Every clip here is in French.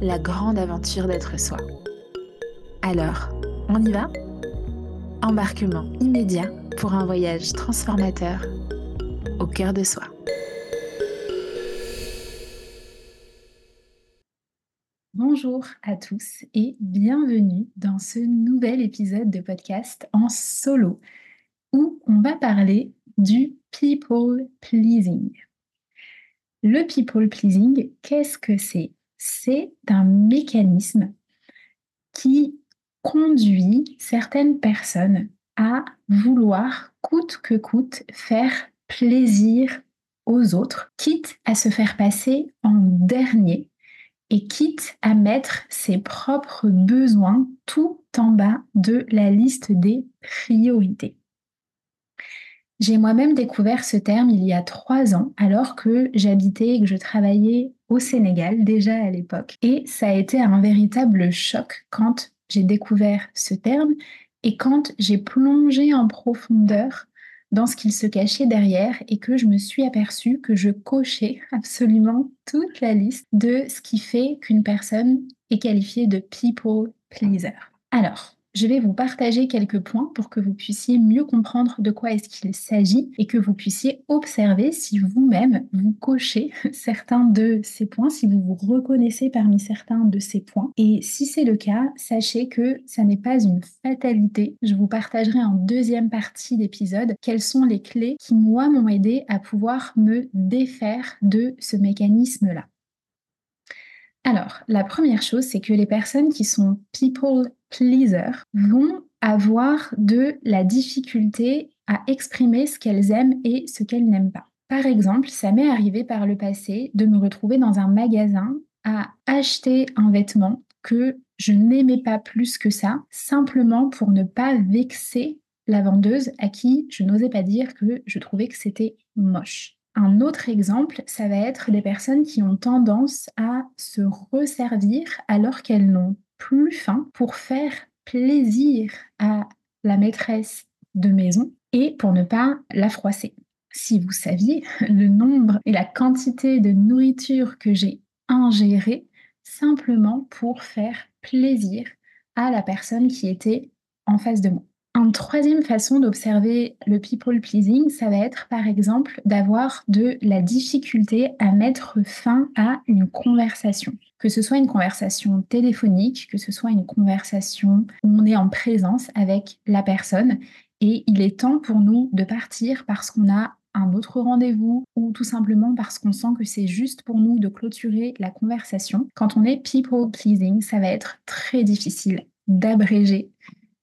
la grande aventure d'être soi. Alors, on y va? Embarquement immédiat pour un voyage transformateur au cœur de soi. Bonjour à tous et bienvenue dans ce nouvel épisode de podcast en solo où on va parler du people pleasing. Le people pleasing, qu'est-ce que c'est? C'est un mécanisme qui conduit certaines personnes à vouloir coûte que coûte faire plaisir aux autres, quitte à se faire passer en dernier et quitte à mettre ses propres besoins tout en bas de la liste des priorités. J'ai moi-même découvert ce terme il y a trois ans alors que j'habitais et que je travaillais au Sénégal déjà à l'époque. Et ça a été un véritable choc quand j'ai découvert ce terme et quand j'ai plongé en profondeur dans ce qu'il se cachait derrière et que je me suis aperçue que je cochais absolument toute la liste de ce qui fait qu'une personne est qualifiée de people pleaser. Alors, je vais vous partager quelques points pour que vous puissiez mieux comprendre de quoi est-ce qu'il s'agit et que vous puissiez observer si vous-même vous cochez certains de ces points, si vous vous reconnaissez parmi certains de ces points. Et si c'est le cas, sachez que ça n'est pas une fatalité. Je vous partagerai en deuxième partie d'épisode quelles sont les clés qui, moi, m'ont aidé à pouvoir me défaire de ce mécanisme-là. Alors, la première chose, c'est que les personnes qui sont people vont avoir de la difficulté à exprimer ce qu'elles aiment et ce qu'elles n'aiment pas. Par exemple, ça m'est arrivé par le passé de me retrouver dans un magasin à acheter un vêtement que je n'aimais pas plus que ça, simplement pour ne pas vexer la vendeuse à qui je n'osais pas dire que je trouvais que c'était moche. Un autre exemple, ça va être des personnes qui ont tendance à se resservir alors qu'elles n'ont plus faim pour faire plaisir à la maîtresse de maison et pour ne pas la froisser. Si vous saviez le nombre et la quantité de nourriture que j'ai ingérée simplement pour faire plaisir à la personne qui était en face de moi. Une troisième façon d'observer le people pleasing, ça va être par exemple d'avoir de la difficulté à mettre fin à une conversation. Que ce soit une conversation téléphonique, que ce soit une conversation où on est en présence avec la personne et il est temps pour nous de partir parce qu'on a un autre rendez-vous ou tout simplement parce qu'on sent que c'est juste pour nous de clôturer la conversation. Quand on est people pleasing, ça va être très difficile d'abréger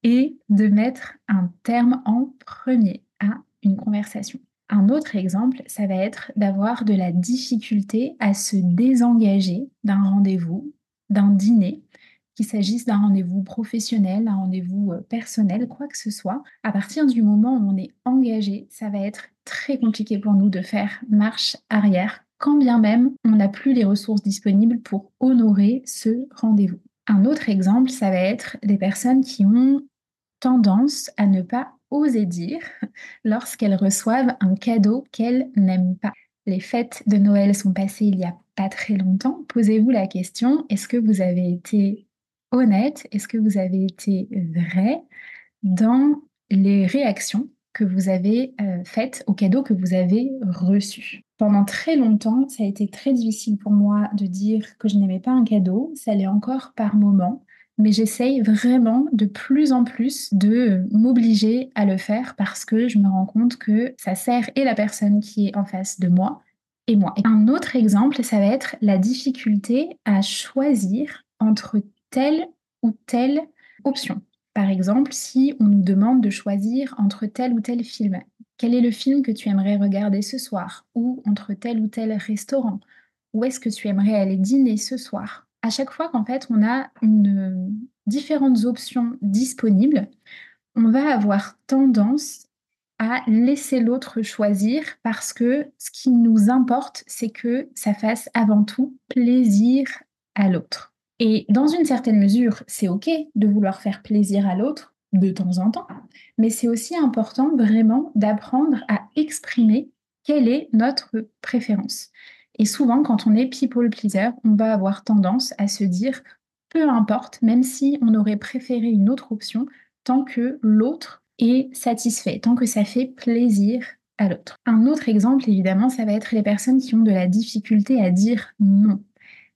et de mettre un terme en premier à une conversation. Un autre exemple, ça va être d'avoir de la difficulté à se désengager d'un rendez-vous, d'un dîner, qu'il s'agisse d'un rendez-vous professionnel, d'un rendez-vous euh, personnel, quoi que ce soit. À partir du moment où on est engagé, ça va être très compliqué pour nous de faire marche arrière, quand bien même on n'a plus les ressources disponibles pour honorer ce rendez-vous. Un autre exemple, ça va être des personnes qui ont tendance à ne pas oser dire lorsqu'elles reçoivent un cadeau qu'elles n'aiment pas. Les fêtes de Noël sont passées il n'y a pas très longtemps. Posez-vous la question, est-ce que vous avez été honnête? Est-ce que vous avez été vrai dans les réactions que vous avez euh, faites aux cadeaux que vous avez reçus? Pendant très longtemps, ça a été très difficile pour moi de dire que je n'aimais pas un cadeau. Ça l'est encore par moments mais j'essaye vraiment de plus en plus de m'obliger à le faire parce que je me rends compte que ça sert et la personne qui est en face de moi et moi. un autre exemple, ça va être la difficulté à choisir entre telle ou telle option. Par exemple, si on nous demande de choisir entre tel ou tel film, quel est le film que tu aimerais regarder ce soir Ou entre tel ou tel restaurant? Où est-ce que tu aimerais aller dîner ce soir? À chaque fois qu'en fait on a une, différentes options disponibles, on va avoir tendance à laisser l'autre choisir parce que ce qui nous importe, c'est que ça fasse avant tout plaisir à l'autre. Et dans une certaine mesure, c'est OK de vouloir faire plaisir à l'autre de temps en temps, mais c'est aussi important vraiment d'apprendre à exprimer quelle est notre préférence. Et souvent, quand on est people pleaser, on va avoir tendance à se dire, peu importe, même si on aurait préféré une autre option, tant que l'autre est satisfait, tant que ça fait plaisir à l'autre. Un autre exemple, évidemment, ça va être les personnes qui ont de la difficulté à dire non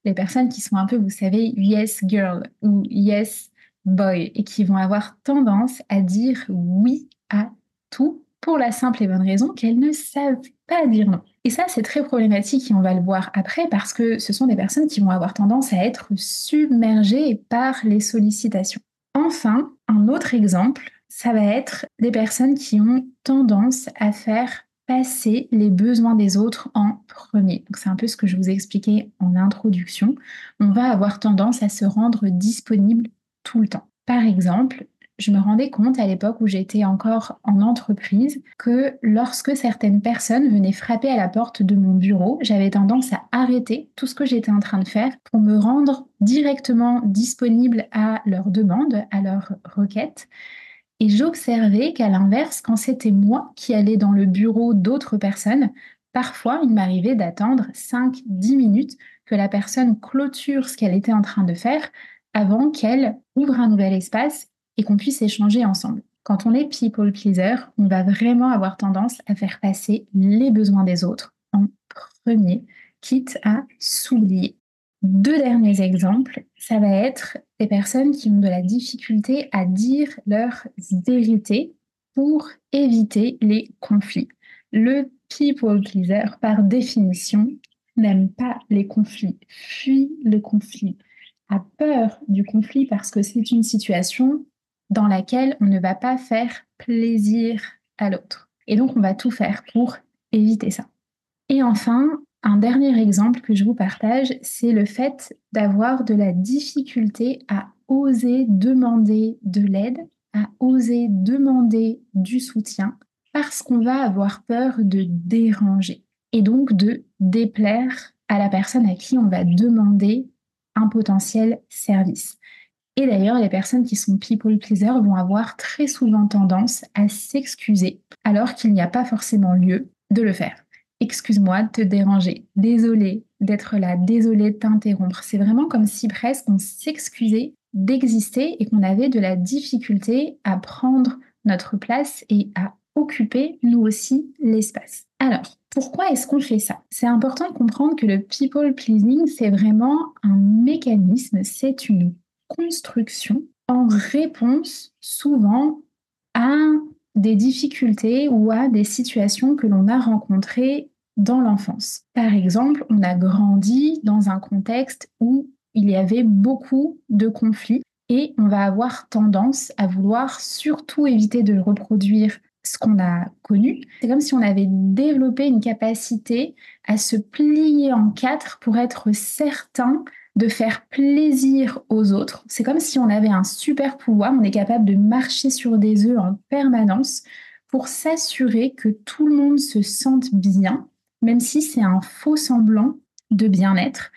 les personnes qui sont un peu, vous savez, yes girl ou yes boy et qui vont avoir tendance à dire oui à tout pour la simple et bonne raison qu'elles ne savent pas dire non. Et ça, c'est très problématique et on va le voir après parce que ce sont des personnes qui vont avoir tendance à être submergées par les sollicitations. Enfin, un autre exemple, ça va être des personnes qui ont tendance à faire passer les besoins des autres en premier. c'est un peu ce que je vous ai expliqué en introduction. On va avoir tendance à se rendre disponible tout le temps. Par exemple, je me rendais compte à l'époque où j'étais encore en entreprise que lorsque certaines personnes venaient frapper à la porte de mon bureau, j'avais tendance à arrêter tout ce que j'étais en train de faire pour me rendre directement disponible à leurs demandes, à leurs requêtes. Et j'observais qu'à l'inverse, quand c'était moi qui allais dans le bureau d'autres personnes, parfois il m'arrivait d'attendre 5-10 minutes que la personne clôture ce qu'elle était en train de faire avant qu'elle ouvre un nouvel espace et qu'on puisse échanger ensemble. Quand on est people pleaser, on va vraiment avoir tendance à faire passer les besoins des autres en premier, quitte à s'oublier. Deux derniers exemples, ça va être des personnes qui ont de la difficulté à dire leur vérité pour éviter les conflits. Le people pleaser, par définition, n'aime pas les conflits, fuit le conflit, a peur du conflit parce que c'est une situation dans laquelle on ne va pas faire plaisir à l'autre. Et donc, on va tout faire pour éviter ça. Et enfin, un dernier exemple que je vous partage, c'est le fait d'avoir de la difficulté à oser demander de l'aide, à oser demander du soutien, parce qu'on va avoir peur de déranger et donc de déplaire à la personne à qui on va demander un potentiel service. Et d'ailleurs, les personnes qui sont people pleaser vont avoir très souvent tendance à s'excuser alors qu'il n'y a pas forcément lieu de le faire excuse-moi de te déranger, désolé d'être là, désolé de t'interrompre. C'est vraiment comme si presque on s'excusait d'exister et qu'on avait de la difficulté à prendre notre place et à occuper nous aussi l'espace. Alors, pourquoi est-ce qu'on fait ça? C'est important de comprendre que le people pleasing, c'est vraiment un mécanisme, c'est une construction en réponse souvent à des difficultés ou à des situations que l'on a rencontrées dans l'enfance. Par exemple, on a grandi dans un contexte où il y avait beaucoup de conflits et on va avoir tendance à vouloir surtout éviter de reproduire ce qu'on a connu. C'est comme si on avait développé une capacité à se plier en quatre pour être certain de faire plaisir aux autres. C'est comme si on avait un super pouvoir, on est capable de marcher sur des œufs en permanence pour s'assurer que tout le monde se sente bien, même si c'est un faux semblant de bien-être,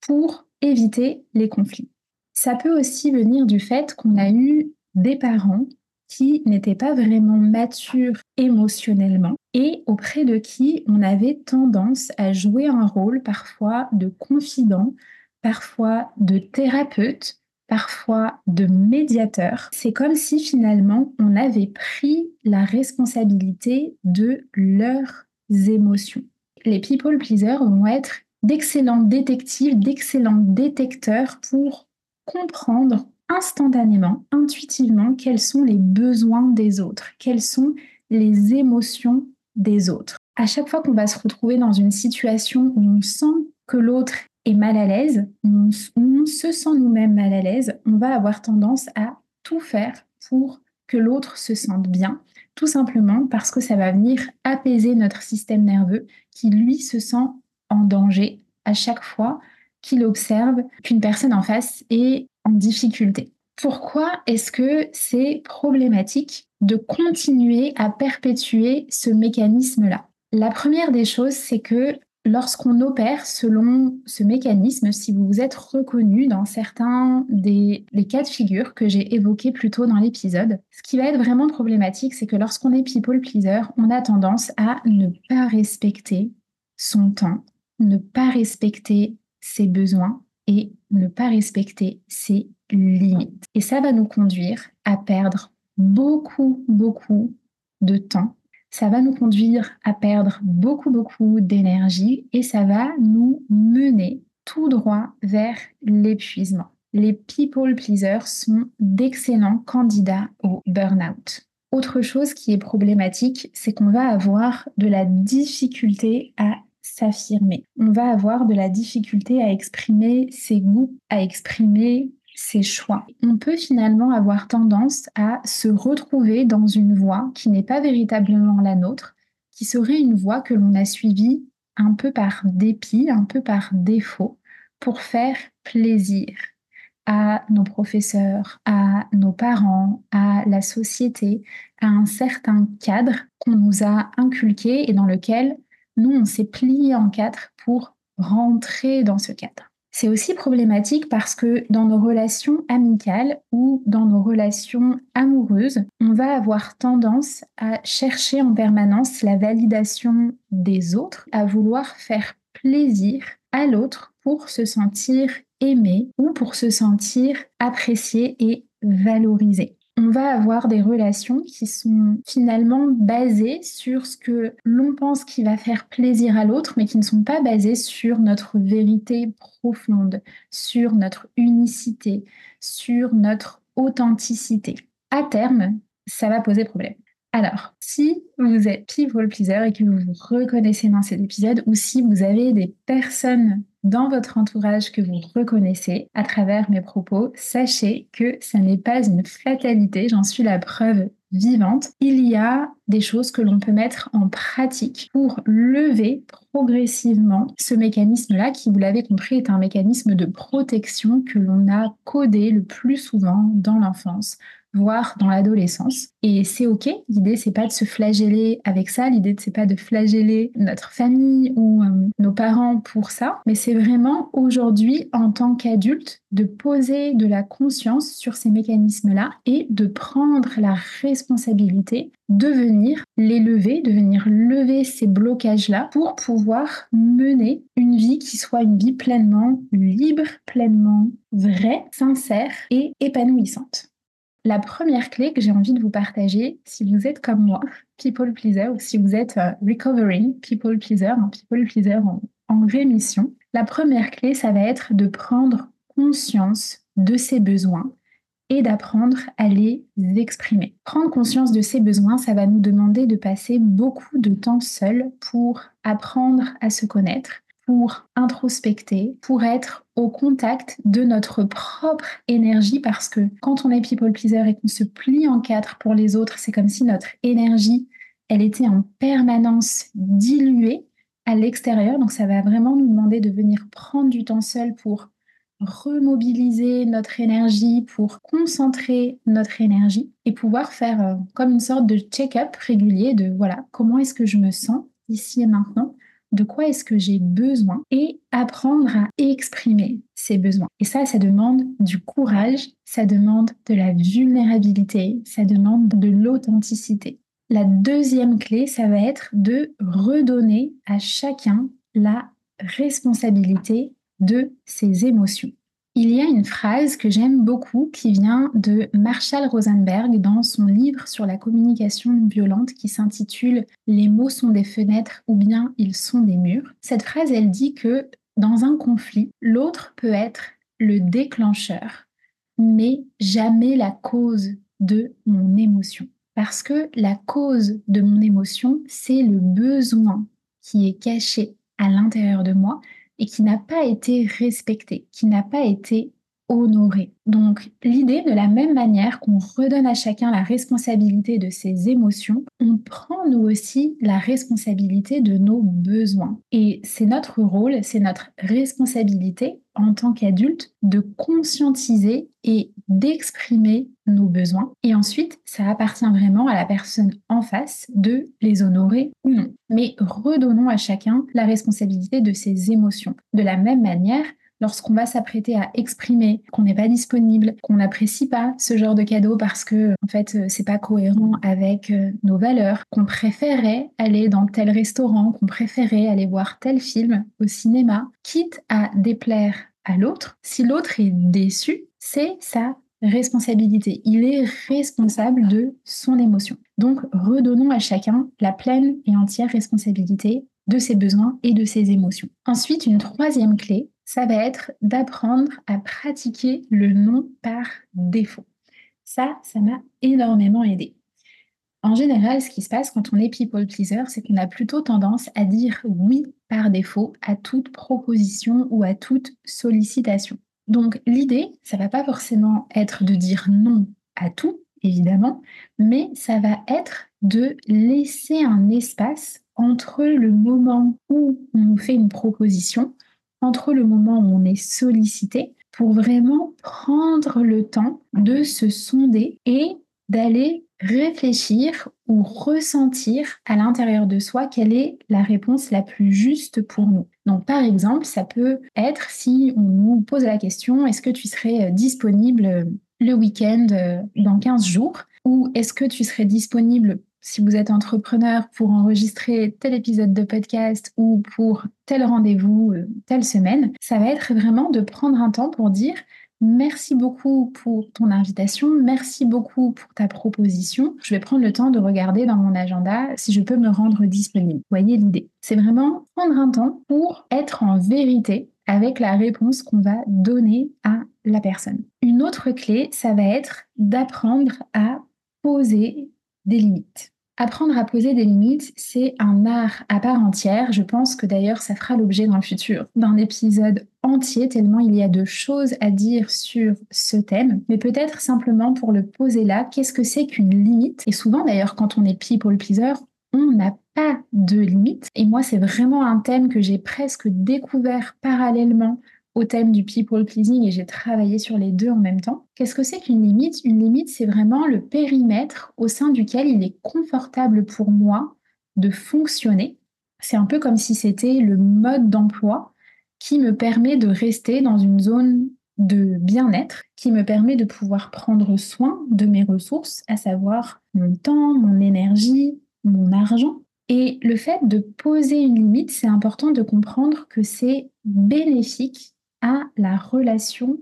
pour éviter les conflits. Ça peut aussi venir du fait qu'on a eu des parents qui n'étaient pas vraiment matures émotionnellement et auprès de qui on avait tendance à jouer un rôle parfois de confident, parfois de thérapeute, parfois de médiateur. C'est comme si finalement on avait pris la responsabilité de leurs émotions. Les people pleasers vont être d'excellents détectives, d'excellents détecteurs pour comprendre instantanément, intuitivement, quels sont les besoins des autres, quelles sont les émotions des autres. À chaque fois qu'on va se retrouver dans une situation où on sent que l'autre est mal à l'aise, on se sent nous-mêmes mal à l'aise, on va avoir tendance à tout faire pour que l'autre se sente bien, tout simplement parce que ça va venir apaiser notre système nerveux qui, lui, se sent en danger à chaque fois qu'il observe qu'une personne en face est en difficulté. Pourquoi est-ce que c'est problématique de continuer à perpétuer ce mécanisme-là? La première des choses, c'est que lorsqu'on opère selon ce mécanisme, si vous êtes reconnu dans certains des, cas de figure que j'ai évoqués plus tôt dans l'épisode, ce qui va être vraiment problématique, c'est que lorsqu'on est people pleaser, on a tendance à ne pas respecter son temps, ne pas respecter ses besoins et ne pas respecter ses limites. Et ça va nous conduire à perdre beaucoup, beaucoup de temps. Ça va nous conduire à perdre beaucoup, beaucoup d'énergie et ça va nous mener tout droit vers l'épuisement. Les people pleasers sont d'excellents candidats au burn-out. Autre chose qui est problématique, c'est qu'on va avoir de la difficulté à s'affirmer. On va avoir de la difficulté à exprimer ses goûts, à exprimer ses choix. On peut finalement avoir tendance à se retrouver dans une voie qui n'est pas véritablement la nôtre, qui serait une voie que l'on a suivie un peu par dépit, un peu par défaut, pour faire plaisir à nos professeurs, à nos parents, à la société, à un certain cadre qu'on nous a inculqué et dans lequel nous, on s'est plié en quatre pour rentrer dans ce cadre. C'est aussi problématique parce que dans nos relations amicales ou dans nos relations amoureuses, on va avoir tendance à chercher en permanence la validation des autres, à vouloir faire plaisir à l'autre pour se sentir aimé ou pour se sentir apprécié et valorisé on va avoir des relations qui sont finalement basées sur ce que l'on pense qui va faire plaisir à l'autre, mais qui ne sont pas basées sur notre vérité profonde, sur notre unicité, sur notre authenticité. À terme, ça va poser problème. Alors, si vous êtes et que vous vous reconnaissez dans cet épisode, ou si vous avez des personnes dans votre entourage que vous reconnaissez à travers mes propos, sachez que ça n'est pas une fatalité, j'en suis la preuve vivante. Il y a des choses que l'on peut mettre en pratique pour lever progressivement ce mécanisme-là, qui, vous l'avez compris, est un mécanisme de protection que l'on a codé le plus souvent dans l'enfance voire dans l'adolescence. Et c'est ok. L'idée c'est pas de se flageller avec ça. L'idée c'est pas de flageller notre famille ou euh, nos parents pour ça. Mais c'est vraiment aujourd'hui en tant qu'adulte de poser de la conscience sur ces mécanismes-là et de prendre la responsabilité de venir les lever, de venir lever ces blocages-là pour pouvoir mener une vie qui soit une vie pleinement libre, pleinement vraie, sincère et épanouissante. La première clé que j'ai envie de vous partager, si vous êtes comme moi, people pleaser, ou si vous êtes euh, recovering people pleaser, un people pleaser en rémission, la première clé, ça va être de prendre conscience de ses besoins et d'apprendre à les exprimer. Prendre conscience de ses besoins, ça va nous demander de passer beaucoup de temps seul pour apprendre à se connaître, introspecter, pour être au contact de notre propre énergie parce que quand on est people pleaser et qu'on se plie en quatre pour les autres, c'est comme si notre énergie, elle était en permanence diluée à l'extérieur. Donc ça va vraiment nous demander de venir prendre du temps seul pour remobiliser notre énergie, pour concentrer notre énergie et pouvoir faire euh, comme une sorte de check-up régulier de voilà, comment est-ce que je me sens ici et maintenant de quoi est-ce que j'ai besoin et apprendre à exprimer ces besoins. Et ça, ça demande du courage, ça demande de la vulnérabilité, ça demande de l'authenticité. La deuxième clé, ça va être de redonner à chacun la responsabilité de ses émotions. Il y a une phrase que j'aime beaucoup qui vient de Marshall Rosenberg dans son livre sur la communication violente qui s'intitule Les mots sont des fenêtres ou bien ils sont des murs. Cette phrase, elle dit que dans un conflit, l'autre peut être le déclencheur, mais jamais la cause de mon émotion. Parce que la cause de mon émotion, c'est le besoin qui est caché à l'intérieur de moi et qui n'a pas été respecté, qui n'a pas été honoré. Donc l'idée, de la même manière qu'on redonne à chacun la responsabilité de ses émotions, on prend nous aussi la responsabilité de nos besoins. Et c'est notre rôle, c'est notre responsabilité en tant qu'adulte de conscientiser et d'exprimer nos besoins. Et ensuite, ça appartient vraiment à la personne en face de les honorer ou non. Mais redonnons à chacun la responsabilité de ses émotions. De la même manière, lorsqu'on va s'apprêter à exprimer qu'on n'est pas disponible, qu'on n'apprécie pas ce genre de cadeau parce que en fait euh, c'est pas cohérent avec euh, nos valeurs, qu'on préférait aller dans tel restaurant, qu'on préférait aller voir tel film au cinéma, quitte à déplaire à l'autre, si l'autre est déçu, c'est sa responsabilité. Il est responsable de son émotion. Donc redonnons à chacun la pleine et entière responsabilité de ses besoins et de ses émotions. Ensuite, une troisième clé, ça va être d'apprendre à pratiquer le non par défaut. Ça, ça m'a énormément aidé. En général, ce qui se passe quand on est people pleaser, c'est qu'on a plutôt tendance à dire oui par défaut à toute proposition ou à toute sollicitation. Donc l'idée, ça va pas forcément être de dire non à tout, évidemment, mais ça va être de laisser un espace entre le moment où on nous fait une proposition entre le moment où on est sollicité pour vraiment prendre le temps de se sonder et d'aller réfléchir ou ressentir à l'intérieur de soi quelle est la réponse la plus juste pour nous. Donc par exemple, ça peut être si on nous pose la question est-ce que tu serais euh, disponible euh, le week-end euh, dans 15 jours? Ou est-ce que tu serais disponible si vous êtes entrepreneur pour enregistrer tel épisode de podcast ou pour tel rendez-vous telle semaine, ça va être vraiment de prendre un temps pour dire merci beaucoup pour ton invitation, merci beaucoup pour ta proposition. Je vais prendre le temps de regarder dans mon agenda si je peux me rendre disponible. Voyez l'idée. C'est vraiment prendre un temps pour être en vérité avec la réponse qu'on va donner à la personne. Une autre clé, ça va être d'apprendre à poser des limites. Apprendre à poser des limites, c'est un art à part entière. Je pense que d'ailleurs, ça fera l'objet dans le futur d'un épisode entier, tellement il y a de choses à dire sur ce thème. Mais peut-être simplement pour le poser là, qu'est-ce que c'est qu'une limite? Et souvent d'ailleurs, quand on est people pleaser, on n'a pas de limite. Et moi, c'est vraiment un thème que j'ai presque découvert parallèlement au thème du people pleasing et j'ai travaillé sur les deux en même temps. Qu'est-ce que c'est qu'une limite? Une limite, c'est vraiment le périmètre au sein duquel il est confortable pour moi de fonctionner. C'est un peu comme si c'était le mode d'emploi qui me permet de rester dans une zone de bien-être, qui me permet de pouvoir prendre soin de mes ressources, à savoir mon temps, mon énergie, mon argent. Et le fait de poser une limite, c'est important de comprendre que c'est bénéfique à la relation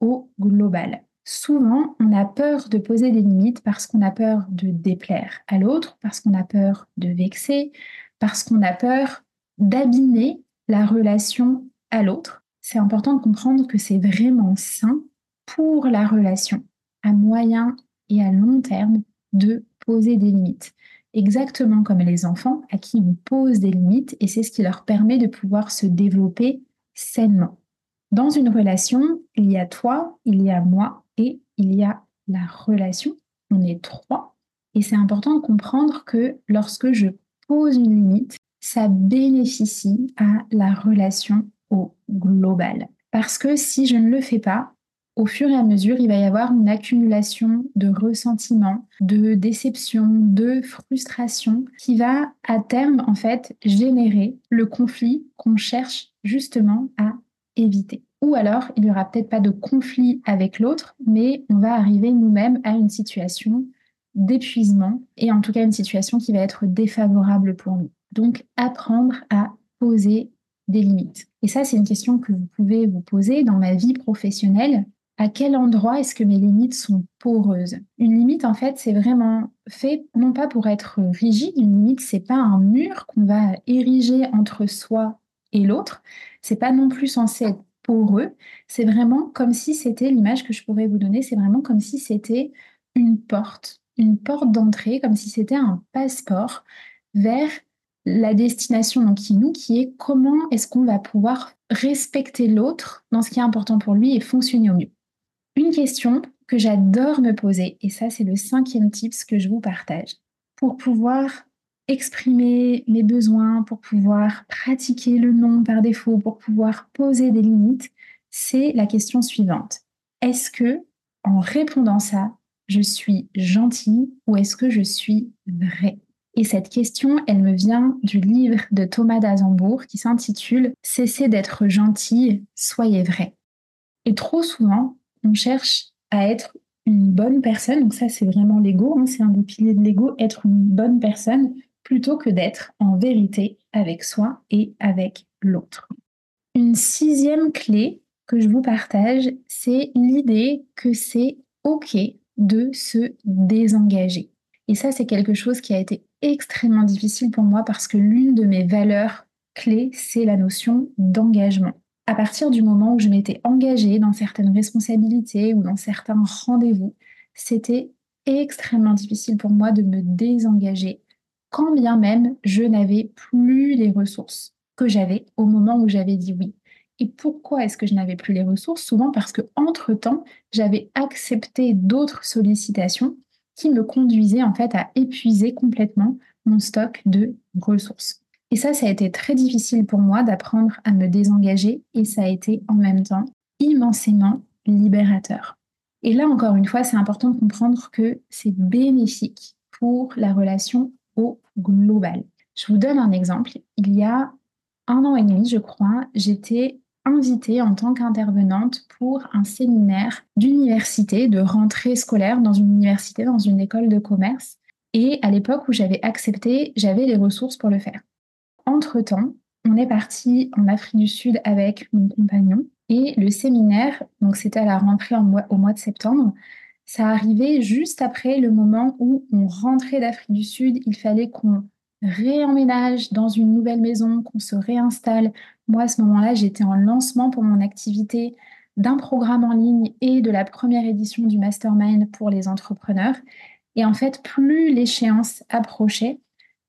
au global. Souvent, on a peur de poser des limites parce qu'on a peur de déplaire à l'autre, parce qu'on a peur de vexer, parce qu'on a peur d'abîmer la relation à l'autre. C'est important de comprendre que c'est vraiment sain pour la relation à moyen et à long terme de poser des limites. Exactement comme les enfants à qui on pose des limites et c'est ce qui leur permet de pouvoir se développer sainement. Dans une relation, il y a toi, il y a moi et il y a la relation. On est trois. Et c'est important de comprendre que lorsque je pose une limite, ça bénéficie à la relation au global. Parce que si je ne le fais pas, au fur et à mesure, il va y avoir une accumulation de ressentiments, de déception, de frustration qui va à terme en fait générer le conflit qu'on cherche justement à éviter. Ou alors, il n'y aura peut-être pas de conflit avec l'autre, mais on va arriver nous-mêmes à une situation d'épuisement et en tout cas une situation qui va être défavorable pour nous. Donc, apprendre à poser des limites. Et ça, c'est une question que vous pouvez vous poser dans ma vie professionnelle. À quel endroit est-ce que mes limites sont poreuses? Une limite, en fait, c'est vraiment fait non pas pour être rigide. Une limite, c'est pas un mur qu'on va ériger entre soi et l'autre. C'est pas non plus censé être pour eux, c'est vraiment comme si c'était l'image que je pourrais vous donner, c'est vraiment comme si c'était une porte, une porte d'entrée, comme si c'était un passeport vers la destination donc qui nous, qui est comment est-ce qu'on va pouvoir respecter l'autre dans ce qui est important pour lui et fonctionner au mieux. Une question que j'adore me poser, et ça c'est le cinquième tips que je vous partage, pour pouvoir exprimer mes besoins, pour pouvoir pratiquer le non par défaut, pour pouvoir poser des limites, c'est la question suivante. Est-ce que, en répondant ça, je suis gentille ou est-ce que je suis vraie Et cette question, elle me vient du livre de Thomas d'Azembourg qui s'intitule Cessez d'être gentille, soyez vrai. Et trop souvent, on cherche à être une bonne personne, donc ça c'est vraiment l'ego, hein, c'est un des piliers de l'ego, être une bonne personne plutôt que d'être en vérité avec soi et avec l'autre. Une sixième clé que je vous partage, c'est l'idée que c'est OK de se désengager. Et ça, c'est quelque chose qui a été extrêmement difficile pour moi parce que l'une de mes valeurs clés, c'est la notion d'engagement. À partir du moment où je m'étais engagée dans certaines responsabilités ou dans certains rendez-vous, c'était extrêmement difficile pour moi de me désengager quand bien même je n'avais plus les ressources que j'avais au moment où j'avais dit oui. Et pourquoi est-ce que je n'avais plus les ressources? Souvent parce que entre-temps, j'avais accepté d'autres sollicitations qui me conduisaient en fait à épuiser complètement mon stock de ressources. Et ça, ça a été très difficile pour moi d'apprendre à me désengager et ça a été en même temps immensément libérateur. Et là, encore une fois, c'est important de comprendre que c'est bénéfique pour la relation global. Je vous donne un exemple. Il y a un an et demi, je crois, j'étais invitée en tant qu'intervenante pour un séminaire d'université, de rentrée scolaire dans une université, dans une école de commerce. Et à l'époque où j'avais accepté, j'avais les ressources pour le faire. Entre-temps, on est parti en Afrique du Sud avec mon compagnon et le séminaire, donc c'était à la rentrée au mois de septembre, ça arrivait juste après le moment où on rentrait d'Afrique du Sud. Il fallait qu'on réemménage dans une nouvelle maison, qu'on se réinstalle. Moi, à ce moment-là, j'étais en lancement pour mon activité d'un programme en ligne et de la première édition du mastermind pour les entrepreneurs. Et en fait, plus l'échéance approchait,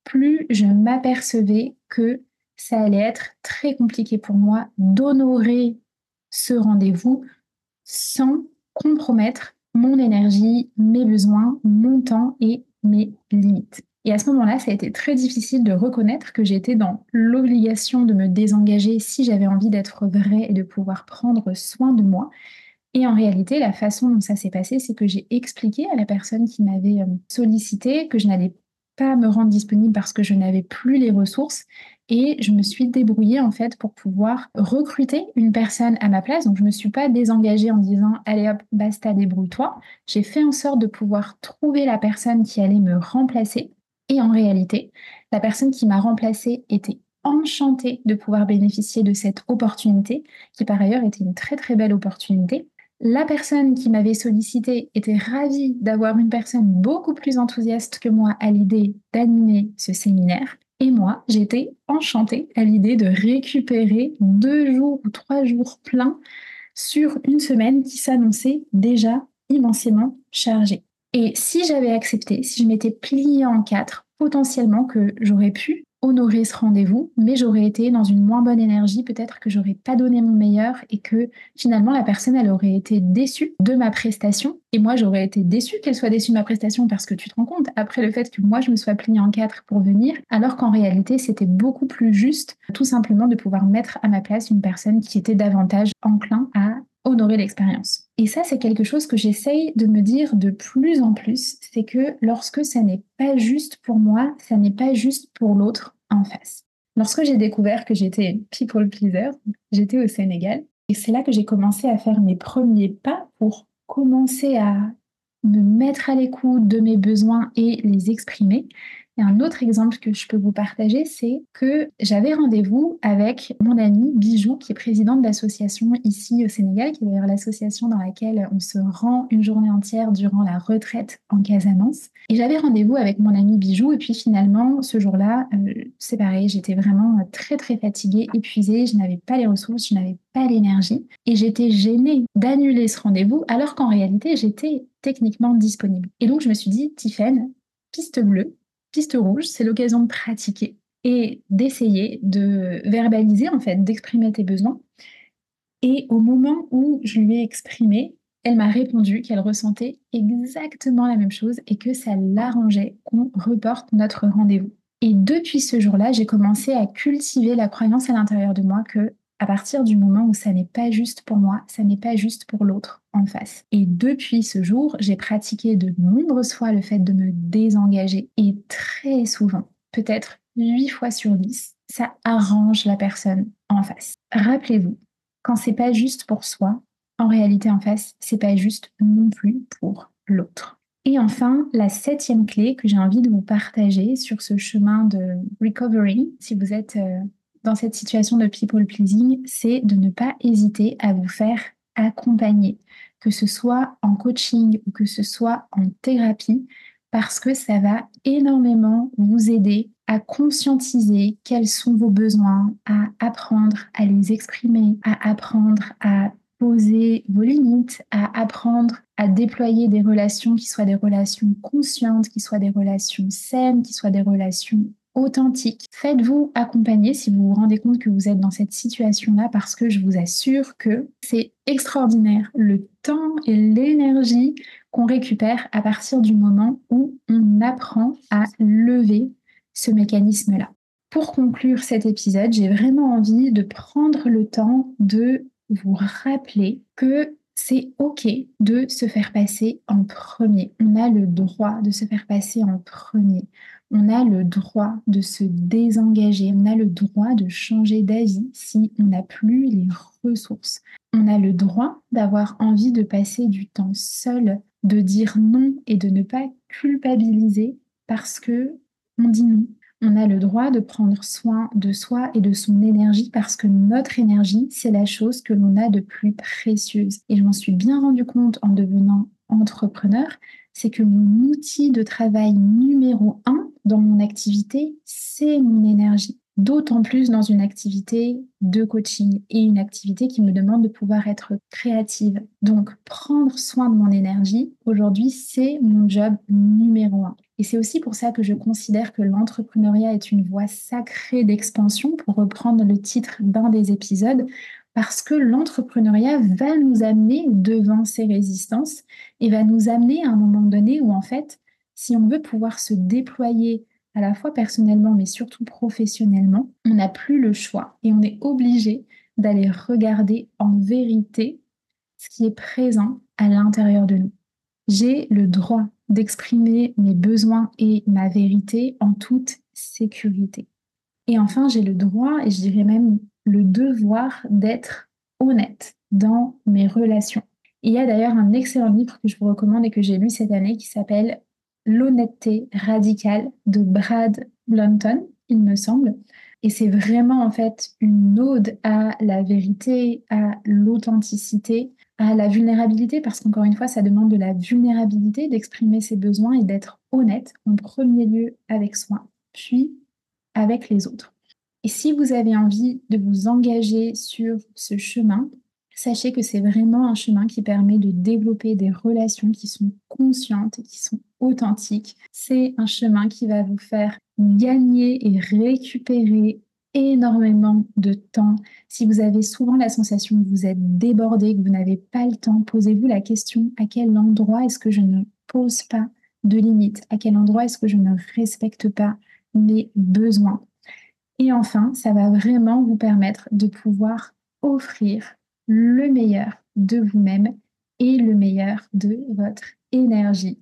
plus je m'apercevais que ça allait être très compliqué pour moi d'honorer ce rendez-vous sans compromettre mon énergie, mes besoins, mon temps et mes limites. Et à ce moment-là, ça a été très difficile de reconnaître que j'étais dans l'obligation de me désengager si j'avais envie d'être vraie et de pouvoir prendre soin de moi. Et en réalité, la façon dont ça s'est passé, c'est que j'ai expliqué à la personne qui m'avait euh, sollicité que je n'allais pas me rendre disponible parce que je n'avais plus les ressources et je me suis débrouillée en fait pour pouvoir recruter une personne à ma place. Donc je ne me suis pas désengagée en disant allez hop, basta, débrouille-toi. J'ai fait en sorte de pouvoir trouver la personne qui allait me remplacer. Et en réalité, la personne qui m'a remplacée était enchantée de pouvoir bénéficier de cette opportunité, qui par ailleurs était une très très belle opportunité. La personne qui m'avait sollicité était ravie d'avoir une personne beaucoup plus enthousiaste que moi à l'idée d'animer ce séminaire. Et moi, j'étais enchantée à l'idée de récupérer deux jours ou trois jours pleins sur une semaine qui s'annonçait déjà immensément chargée. Et si j'avais accepté, si je m'étais pliée en quatre, potentiellement que j'aurais pu honorer ce rendez-vous, mais j'aurais été dans une moins bonne énergie, peut-être que j'aurais pas donné mon meilleur et que finalement la personne elle aurait été déçue de ma prestation. Et moi j'aurais été déçue qu'elle soit déçue de ma prestation parce que tu te rends compte après le fait que moi je me sois pliée en quatre pour venir, alors qu'en réalité c'était beaucoup plus juste tout simplement de pouvoir mettre à ma place une personne qui était davantage enclin à honorer l'expérience. Et ça, c'est quelque chose que j'essaye de me dire de plus en plus, c'est que lorsque ça n'est pas juste pour moi, ça n'est pas juste pour l'autre en face. Lorsque j'ai découvert que j'étais people pleaser, j'étais au Sénégal, et c'est là que j'ai commencé à faire mes premiers pas pour commencer à me mettre à l'écoute de mes besoins et les exprimer. Et un autre exemple que je peux vous partager, c'est que j'avais rendez-vous avec mon amie Bijou, qui est présidente d'association ici au Sénégal, qui est d'ailleurs l'association dans laquelle on se rend une journée entière durant la retraite en Casamance. Et j'avais rendez-vous avec mon amie Bijou, et puis finalement, ce jour-là, euh, c'est pareil, j'étais vraiment très très fatiguée, épuisée, je n'avais pas les ressources, je n'avais pas l'énergie, et j'étais gênée d'annuler ce rendez-vous, alors qu'en réalité, j'étais techniquement disponible. Et donc, je me suis dit, Tiffen, piste bleue, piste rouge, c'est l'occasion de pratiquer et d'essayer de verbaliser, en fait, d'exprimer tes besoins. Et au moment où je lui ai exprimé, elle m'a répondu qu'elle ressentait exactement la même chose et que ça l'arrangeait qu'on reporte notre rendez-vous. Et depuis ce jour-là, j'ai commencé à cultiver la croyance à l'intérieur de moi que à partir du moment où ça n'est pas juste pour moi, ça n'est pas juste pour l'autre en face. Et depuis ce jour, j'ai pratiqué de nombreuses fois le fait de me désengager et très souvent, peut-être 8 fois sur 10, ça arrange la personne en face. Rappelez-vous, quand c'est pas juste pour soi, en réalité en face, c'est pas juste non plus pour l'autre. Et enfin, la septième clé que j'ai envie de vous partager sur ce chemin de recovery, si vous êtes euh, dans cette situation de people pleasing, c'est de ne pas hésiter à vous faire accompagner, que ce soit en coaching ou que ce soit en thérapie, parce que ça va énormément vous aider à conscientiser quels sont vos besoins, à apprendre à les exprimer, à apprendre à poser vos limites, à apprendre à déployer des relations qui soient des relations conscientes, qui soient des relations saines, qui soient des relations authentique. Faites-vous accompagner si vous vous rendez compte que vous êtes dans cette situation-là parce que je vous assure que c'est extraordinaire le temps et l'énergie qu'on récupère à partir du moment où on apprend à lever ce mécanisme-là. Pour conclure cet épisode, j'ai vraiment envie de prendre le temps de vous rappeler que c'est OK de se faire passer en premier. On a le droit de se faire passer en premier on a le droit de se désengager, on a le droit de changer d'avis si on n'a plus les ressources. On a le droit d'avoir envie de passer du temps seul, de dire non et de ne pas culpabiliser parce que on dit non. On a le droit de prendre soin de soi et de son énergie parce que notre énergie, c'est la chose que l'on a de plus précieuse. Et je m'en suis bien rendu compte en devenant entrepreneur, c'est que mon outil de travail numéro un dans mon activité, c'est mon énergie. D'autant plus dans une activité de coaching et une activité qui me demande de pouvoir être créative. Donc, prendre soin de mon énergie, aujourd'hui, c'est mon job numéro un. Et c'est aussi pour ça que je considère que l'entrepreneuriat est une voie sacrée d'expansion, pour reprendre le titre d'un des épisodes, parce que l'entrepreneuriat va nous amener devant ces résistances et va nous amener à un moment donné où, en fait, si on veut pouvoir se déployer à la fois personnellement, mais surtout professionnellement, on n'a plus le choix et on est obligé d'aller regarder en vérité ce qui est présent à l'intérieur de nous. J'ai le droit d'exprimer mes besoins et ma vérité en toute sécurité. Et enfin, j'ai le droit, et je dirais même le devoir d'être honnête dans mes relations. Il y a d'ailleurs un excellent livre que je vous recommande et que j'ai lu cette année qui s'appelle L'honnêteté radicale de Brad Blunton, il me semble. Et c'est vraiment en fait une ode à la vérité, à l'authenticité, à la vulnérabilité, parce qu'encore une fois, ça demande de la vulnérabilité, d'exprimer ses besoins et d'être honnête en premier lieu avec soi, puis avec les autres. Et si vous avez envie de vous engager sur ce chemin, sachez que c'est vraiment un chemin qui permet de développer des relations qui sont conscientes et qui sont authentiques. C'est un chemin qui va vous faire gagner et récupérer énormément de temps. Si vous avez souvent la sensation que vous êtes débordé, que vous n'avez pas le temps, posez-vous la question à quel endroit est-ce que je ne pose pas de limites? À quel endroit est-ce que je ne respecte pas mes besoins? Et enfin, ça va vraiment vous permettre de pouvoir offrir le meilleur de vous-même et le meilleur de votre énergie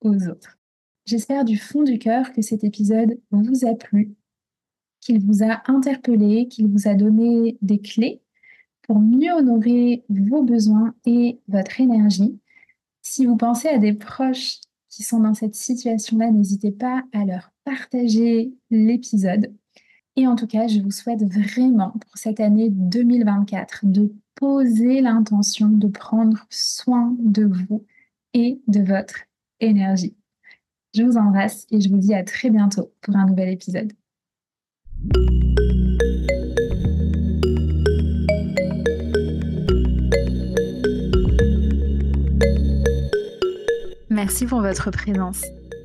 aux autres. J'espère du fond du cœur que cet épisode vous a plu, qu'il vous a interpellé, qu'il vous a donné des clés pour mieux honorer vos besoins et votre énergie. Si vous pensez à des proches qui sont dans cette situation-là, n'hésitez pas à leur partager l'épisode. Et en tout cas, je vous souhaite vraiment pour cette année 2024 de poser l'intention de prendre soin de vous et de votre énergie. Je vous embrasse et je vous dis à très bientôt pour un nouvel épisode. Merci pour votre présence.